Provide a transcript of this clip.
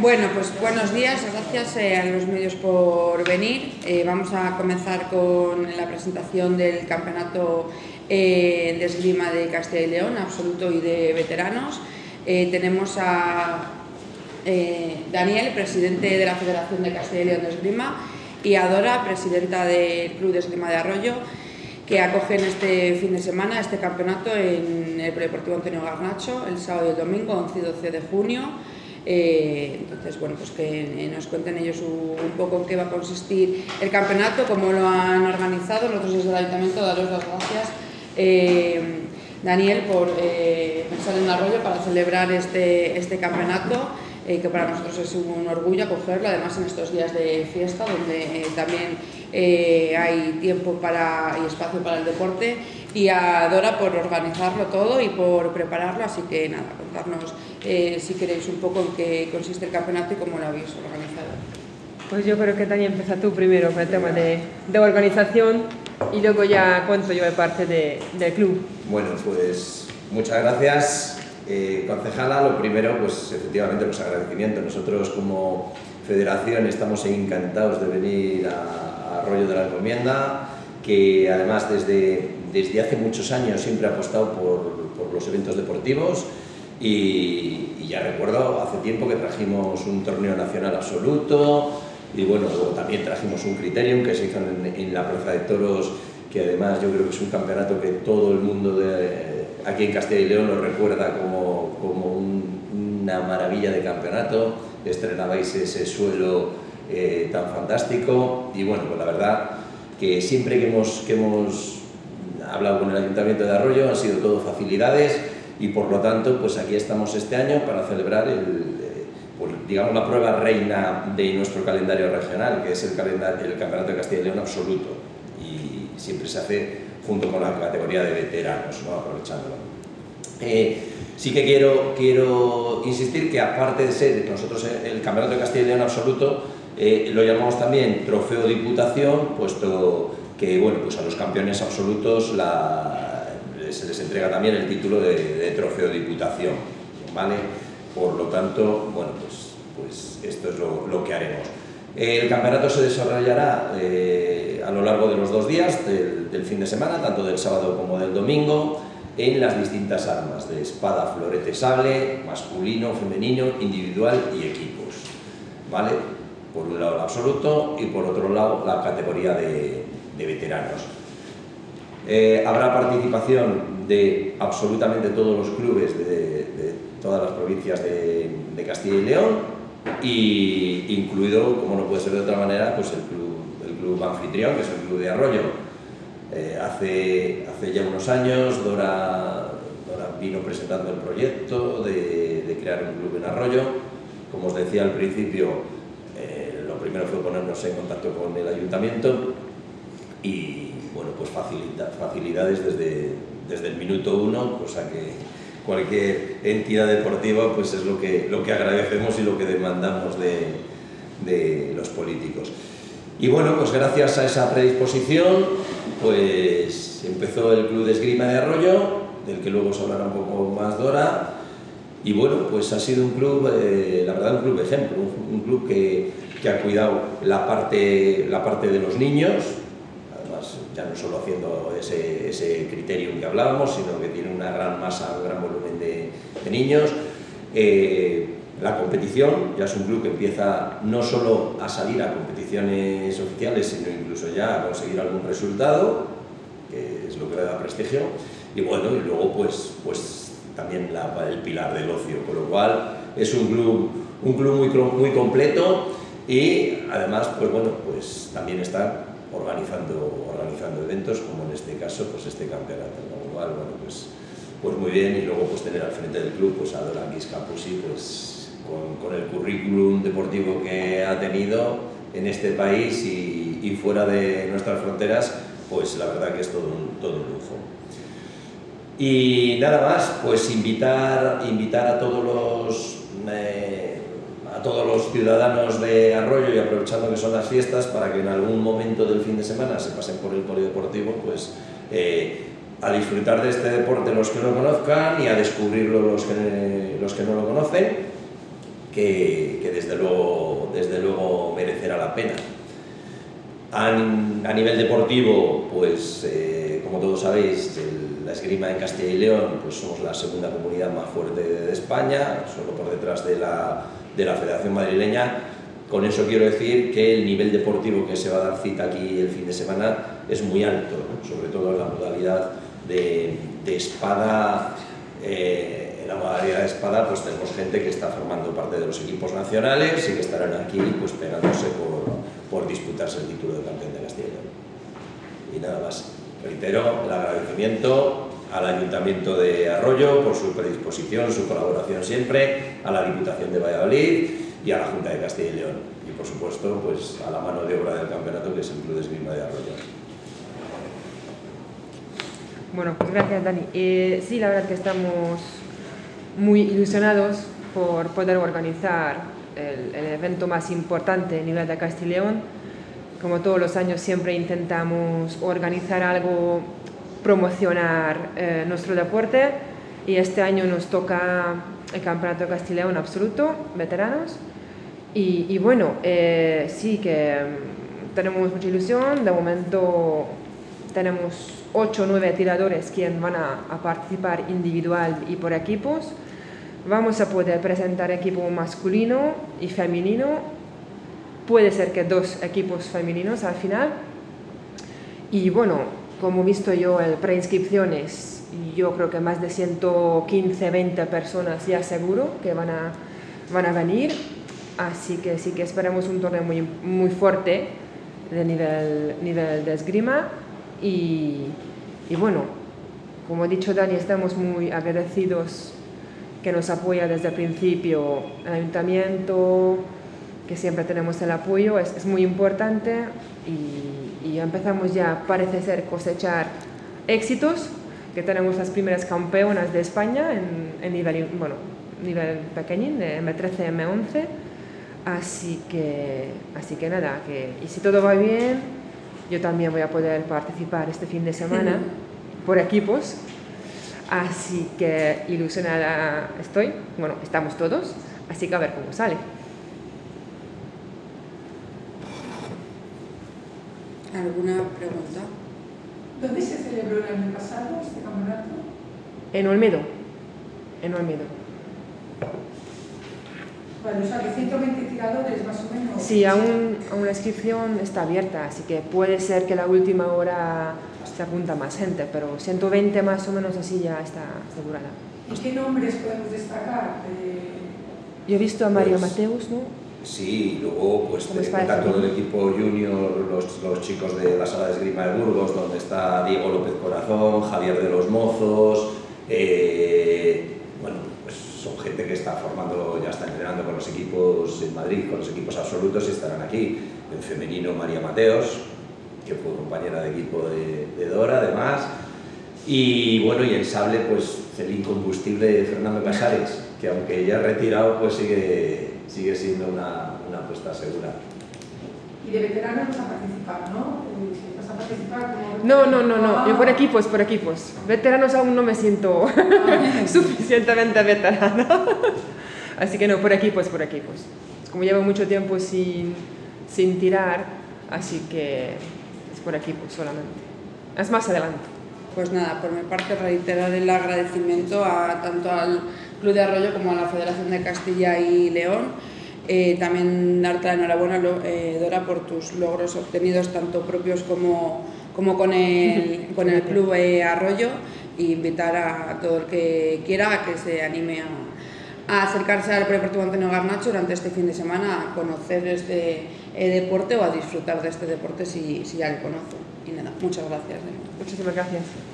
Bueno, pues buenos días, gracias eh, a los medios por venir. Eh, vamos a comenzar con la presentación del campeonato eh, de esgrima de Castilla y León, absoluto y de veteranos. tenemos a Daniel, presidente de la Federación de Castilla y León de Esgrima, y a Dora, presidenta del Club de Esgrima de Arroyo, que acogen este fin de semana este campeonato en el Deportivo Antonio Garnacho, el sábado y el domingo, 11 y 12 de junio. Eh, entonces, bueno, pues que nos cuenten ellos un, poco en qué va a consistir el campeonato, cómo lo han organizado. Nosotros desde el Ayuntamiento daros las gracias, eh, Daniel, por eh, pensar en Arroyo para celebrar este, este campeonato. que para nosotros es un orgullo acogerlo, además en estos días de fiesta, donde también hay tiempo para, y espacio para el deporte y a Dora por organizarlo todo y por prepararlo, así que nada, contarnos eh, si queréis un poco en qué consiste el campeonato y cómo lo habéis organizado. Pues yo creo que Tania empieza tú primero con el tema de, de organización y luego ya cuento yo de parte de, del club. Bueno, pues muchas gracias. Eh, concejala, lo primero, pues efectivamente los agradecimientos. Nosotros como federación estamos encantados de venir a, a Arroyo de la Encomienda, que además desde desde hace muchos años siempre ha apostado por, los eventos deportivos y, ya recuerdo hace tiempo que trajimos un torneo nacional absoluto y bueno, luego también trajimos un criterium que se hizo en, la Plaza de Toros que además yo creo que es un campeonato que todo el mundo de, aquí en Castilla y León lo recuerda como, como una maravilla de campeonato, estrenabais ese suelo eh, tan fantástico. Y bueno, pues la verdad que siempre que hemos, que hemos hablado con el Ayuntamiento de Arroyo, han sido todo facilidades y por lo tanto pues aquí estamos este año para celebrar el, eh, pues, digamos la prueba reina de nuestro calendario regional, que es el, calendario, el Campeonato de Castilla y León absoluto y siempre se hace junto con la categoría de veteranos, ¿no? aprovechándolo. Eh, sí que quiero, quiero insistir que aparte de ser nosotros el Campeonato de Castilla y León absoluto, eh, lo llamamos también Trofeo Diputación, puesto que bueno, pues a los campeones absolutos se les entrega también el título de, trofeo de diputación, ¿vale? Por lo tanto, bueno, pues, pues esto es lo, que haremos. El campeonato se desarrollará eh, a lo largo de los dos días del, fin de semana, tanto del sábado como del domingo, en las distintas armas de espada, florete, sable, masculino, femenino, individual y equipos. ¿Vale? Por un lado el absoluto y por otro lado la categoría de, de veteranos. Eh, habrá participación de absolutamente todos los clubes de, todas las provincias de, Castilla y León, y incluido, como no puede ser de otra manera, pues el club, el club anfitrión, que es el Club de Arroyo. Eh, hace, hace ya unos años Dora, vino presentando el proyecto de, crear un club en Arroyo. Como os decía al principio, eh, lo primero fue ponernos en contacto con el ayuntamiento y bueno, pues facilidades desde, desde el minuto uno, cosa que cualquier entidad deportiva pues es lo que, lo que agradecemos y lo que demandamos de, de los políticos. Y bueno, pues gracias a esa predisposición, pues empezó el Club de Esgrima de Arroyo, del que luego os hablará un poco más Dora, y bueno, pues ha sido un club, eh, la verdad, un club ejemplo, un, club que, que, ha cuidado la parte, la parte de los niños, ya no solo haciendo ese, ese criterio que hablábamos, sino que tiene una gran masa, un gran volumen de, niños. Eh, la competición, ya es un club que empieza no solo a salir a competiciones oficiales, sino incluso ya a conseguir algún resultado, que es lo que le da prestigio. Y bueno, y luego pues, pues también el pilar del ocio, con lo cual es un club, un club muy, muy completo y además, pues bueno, pues también está organizando, organizando eventos, como en este caso, pues este campeonato. Igual, bueno, pues, pues muy bien, y luego pues tener al frente del club pues a Doranguis Campusi, pues con, con, el currículum deportivo que ha tenido en este país y, y, fuera de nuestras fronteras, pues la verdad que es todo un, todo un lujo. Y nada más, pues invitar, invitar a todos los... Eh, a todos los ciudadanos de Arroyo y aprovechando que son las fiestas para que en algún momento del fin de semana se pasen por el polideportivo, pues eh, a disfrutar de este deporte los que lo conozcan y a descubrirlo los que, los que no lo conocen. que, desde, luego, desde luego merecerá la pena. A, nivel deportivo, pues eh, como todos sabéis, la esgrima en Castilla y León, pues somos la segunda comunidad más fuerte de España, solo por detrás de la, de la Federación Madrileña. Con eso quiero decir que el nivel deportivo que se va a dar cita aquí el fin de semana es muy alto, sobre todo en la modalidad de, espada. Eh, en la modalidad de espada pues tenemos gente que está formando parte de los equipos nacionales y que estarán aquí pues pegándose por, por disputarse el título de campeón de Castilla. Y nada más. Reitero el agradecimiento al Ayuntamiento de Arroyo por su predisposición, su colaboración siempre, a la Diputación de Valladolid y a la Junta de Castilla y León. Y por supuesto, pues a la mano de obra del campeonato que es el Club de Esgrima de Arroyo. Bueno, pues gracias Dani. Eh, sí, la verdad que estamos muy ilusionados por poder organizar el, el, evento más importante a nivel de Castilla y León. Como todos los años siempre intentamos organizar algo, promocionar eh, nuestro deporte y este año nos toca el Campeonato Castilla León absoluto, veteranos. Y, bueno, eh, sí que mm, tenemos mucha ilusión, de momento tenemos 8 o 9 tiradores quienes van a, a, participar individual y por equipos. Vamos a poder presentar equipo masculino y femenino. Puede ser que dos equipos femeninos al final. Y bueno, como he visto yo el preinscripciones, yo creo que más de 115, 20 personas ya seguro que van a, van a venir. Así que sí que esperamos un torneo muy, muy fuerte de nivel, nivel de esgrima y, y, bueno, como ha dicho Dani, estamos muy agradecidos que nos apoya desde el principio el ayuntamiento, que siempre tenemos el apoyo, es, es muy importante y, y, empezamos ya, parece ser, cosechar éxitos, que tenemos las primeras campeonas de España en, en nivel, bueno, nivel pequeñín, de M13, M11, así que, así que nada, que, y si todo va bien, yo también voy a poder participar este fin de semana por equipos. Así que ilusionada estoy. Bueno, estamos todos. Así que a ver cómo sale. ¿Alguna pregunta? ¿Dónde se celebró el año pasado este campeonato? En Olmedo. En Olmedo. Bueno, o sea, que 120 tiradores más o menos. Sí, aún, aún la inscripción está abierta, así que puede ser que la última hora se apunta más gente, pero 120 más o menos así ya está asegurada. ¿Y qué nombres podemos destacar? Eh... Yo he visto a Mario pues, Mateus, ¿no? Sí, luego pues está todo el equipo junior, los, los, chicos de la sala de esgrima de Burgos, donde está Diego López Corazón, Javier de los Mozos, eh, bueno, pues son gente que está formando, ya está entrenando con los equipos en Madrid, con los equipos absolutos y estarán aquí. En femenino María Mateos, que fue compañera de equipo de, de Dora además. Y bueno, y en sable pues el incombustible Fernando Casares, que aunque ya retirado pues sigue, sigue siendo una, una apuesta segura. Y de veteranos vas a participar, ¿no? ¿Vas a participar como No, no, no, no, yo por equipos, por equipos. Veteranos aún no me siento suficientemente veterana. Así que no, por equipos, por equipos. Como llevo mucho tiempo sin, sin tirar, así que es por equipos solamente. Es más adelante. Pues nada, por mi parte reiterar el agradecimiento a, tanto al Club de Arroyo como a la Federación de Castilla y León. Eh, también darte la enhorabuena, eh, Dora, por tus logros obtenidos tanto propios como, como con, el, con el Club eh, Arroyo e invitar a todo el que quiera a que se anime a, a acercarse al Predeportivo Antonio Garnacho durante este fin de semana a conocer este deporte o a disfrutar de este deporte si, si ya lo conoce. Y nada, muchas gracias. Muchísimas gracias.